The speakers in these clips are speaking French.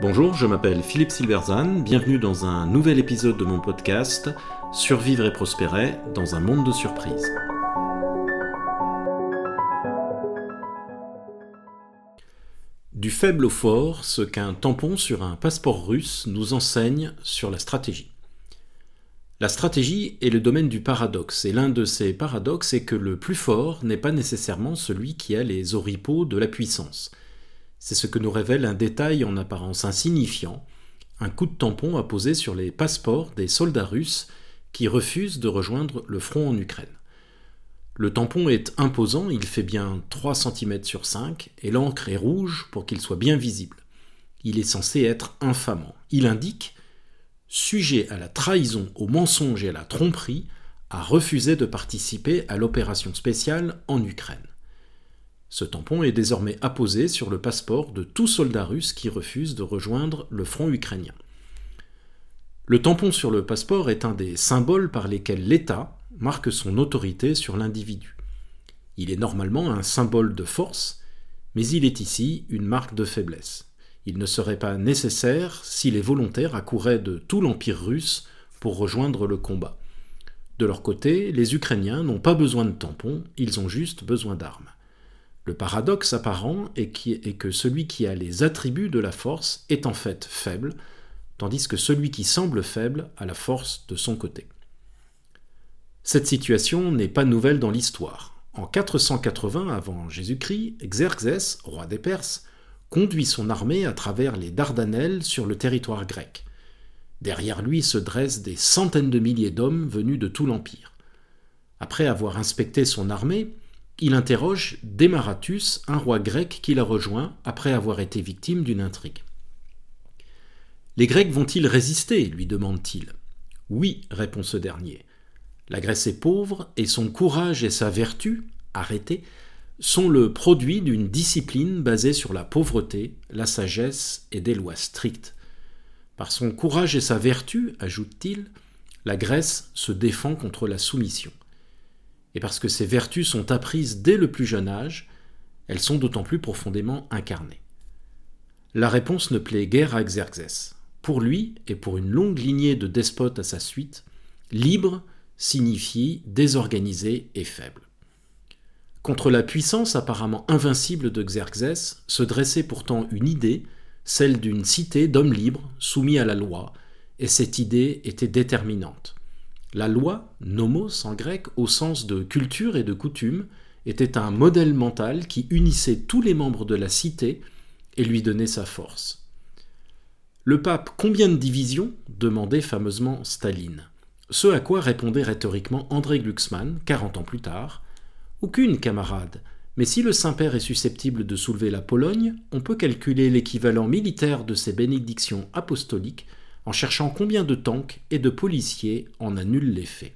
Bonjour, je m'appelle Philippe Silverzan, bienvenue dans un nouvel épisode de mon podcast Survivre et prospérer dans un monde de surprises. Du faible au fort, ce qu'un tampon sur un passeport russe nous enseigne sur la stratégie. La stratégie est le domaine du paradoxe, et l'un de ces paradoxes est que le plus fort n'est pas nécessairement celui qui a les oripeaux de la puissance. C'est ce que nous révèle un détail en apparence insignifiant, un coup de tampon apposé sur les passeports des soldats russes qui refusent de rejoindre le front en Ukraine. Le tampon est imposant, il fait bien 3 cm sur 5, et l'encre est rouge pour qu'il soit bien visible. Il est censé être infamant. Il indique sujet à la trahison, au mensonge et à la tromperie, a refusé de participer à l'opération spéciale en Ukraine. Ce tampon est désormais apposé sur le passeport de tout soldat russe qui refuse de rejoindre le front ukrainien. Le tampon sur le passeport est un des symboles par lesquels l'État marque son autorité sur l'individu. Il est normalement un symbole de force, mais il est ici une marque de faiblesse. Il ne serait pas nécessaire si les volontaires accouraient de tout l'Empire russe pour rejoindre le combat. De leur côté, les Ukrainiens n'ont pas besoin de tampons, ils ont juste besoin d'armes. Le paradoxe apparent est, que celui qui a les attributs de la force est en fait faible, tandis que celui qui semble faible a la force de son côté. Cette situation n'est pas nouvelle dans l'histoire. En 480 avant Jésus-Christ, Xerxès, roi des Perses, conduit son armée à travers les Dardanelles sur le territoire grec. Derrière lui se dressent des centaines de milliers d'hommes venus de tout l'Empire. Après avoir inspecté son armée, il interroge Démaratus, un roi grec qui l'a rejoint après avoir été victime d'une intrigue. Les Grecs vont-ils résister? lui demande-t-il. Oui, répond ce dernier. La Grèce est pauvre et son courage et sa vertu, arrêtés, sont le produit d'une discipline basée sur la pauvreté, la sagesse et des lois strictes. Par son courage et sa vertu, ajoute-t-il, la Grèce se défend contre la soumission et parce que ces vertus sont apprises dès le plus jeune âge, elles sont d'autant plus profondément incarnées. La réponse ne plaît guère à Xerxès. Pour lui, et pour une longue lignée de despotes à sa suite, libre signifie désorganisé et faible. Contre la puissance apparemment invincible de Xerxès se dressait pourtant une idée, celle d'une cité d'hommes libres soumis à la loi, et cette idée était déterminante. La loi, nomos en grec, au sens de culture et de coutume, était un modèle mental qui unissait tous les membres de la cité et lui donnait sa force. Le pape combien de divisions? demandait fameusement Staline. Ce à quoi répondait rhétoriquement André Glucksmann, quarante ans plus tard Aucune, camarade, mais si le Saint-Père est susceptible de soulever la Pologne, on peut calculer l'équivalent militaire de ses bénédictions apostoliques en cherchant combien de tanks et de policiers en annulent l'effet.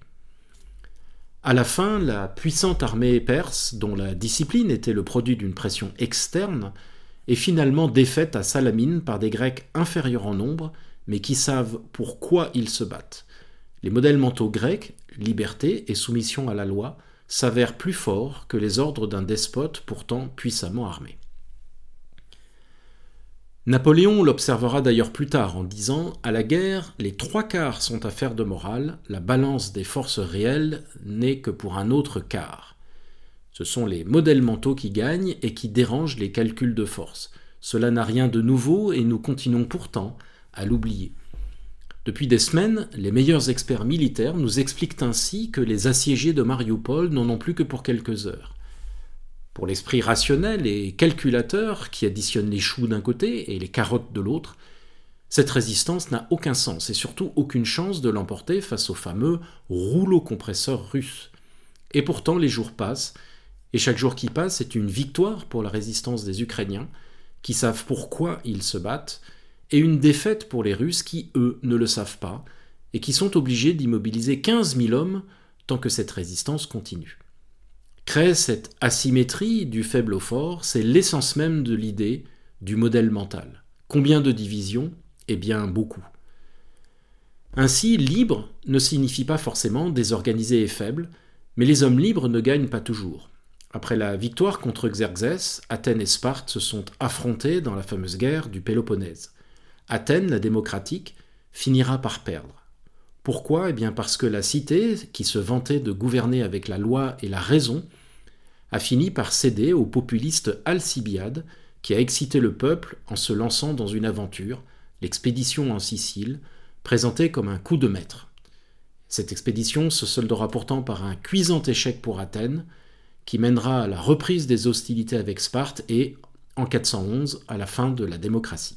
À la fin, la puissante armée perse, dont la discipline était le produit d'une pression externe, est finalement défaite à Salamine par des Grecs inférieurs en nombre, mais qui savent pourquoi ils se battent. Les modèles mentaux grecs, liberté et soumission à la loi, s'avèrent plus forts que les ordres d'un despote pourtant puissamment armé. Napoléon l'observera d'ailleurs plus tard en disant À la guerre, les trois quarts sont affaires de morale, la balance des forces réelles n'est que pour un autre quart. Ce sont les modèles mentaux qui gagnent et qui dérangent les calculs de force. Cela n'a rien de nouveau et nous continuons pourtant à l'oublier. Depuis des semaines, les meilleurs experts militaires nous expliquent ainsi que les assiégés de Mariupol n'en ont plus que pour quelques heures. Pour l'esprit rationnel et calculateur qui additionne les choux d'un côté et les carottes de l'autre, cette résistance n'a aucun sens et surtout aucune chance de l'emporter face au fameux rouleau compresseur russe. Et pourtant les jours passent, et chaque jour qui passe est une victoire pour la résistance des Ukrainiens, qui savent pourquoi ils se battent, et une défaite pour les Russes qui, eux, ne le savent pas, et qui sont obligés d'immobiliser 15 000 hommes tant que cette résistance continue. Créer cette asymétrie du faible au fort, c'est l'essence même de l'idée du modèle mental. Combien de divisions? Eh bien beaucoup. Ainsi, libre ne signifie pas forcément désorganisé et faible, mais les hommes libres ne gagnent pas toujours. Après la victoire contre Xerxès, Athènes et Sparte se sont affrontés dans la fameuse guerre du Péloponnèse. Athènes, la démocratique, finira par perdre. Pourquoi? Eh bien parce que la cité, qui se vantait de gouverner avec la loi et la raison, a fini par céder au populiste Alcibiade, qui a excité le peuple en se lançant dans une aventure, l'expédition en Sicile, présentée comme un coup de maître. Cette expédition se soldera pourtant par un cuisant échec pour Athènes, qui mènera à la reprise des hostilités avec Sparte et, en 411, à la fin de la démocratie.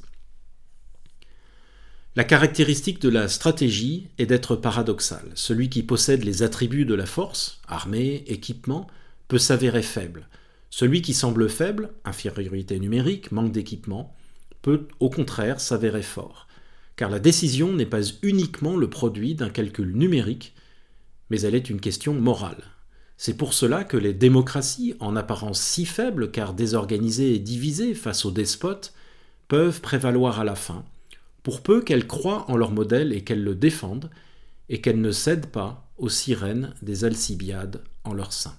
La caractéristique de la stratégie est d'être paradoxale. Celui qui possède les attributs de la force, armée, équipement, peut s'avérer faible. Celui qui semble faible, infériorité numérique, manque d'équipement, peut au contraire s'avérer fort, car la décision n'est pas uniquement le produit d'un calcul numérique, mais elle est une question morale. C'est pour cela que les démocraties, en apparence si faibles car désorganisées et divisées face aux despotes, peuvent prévaloir à la fin, pour peu qu'elles croient en leur modèle et qu'elles le défendent, et qu'elles ne cèdent pas aux sirènes des Alcibiades en leur sein.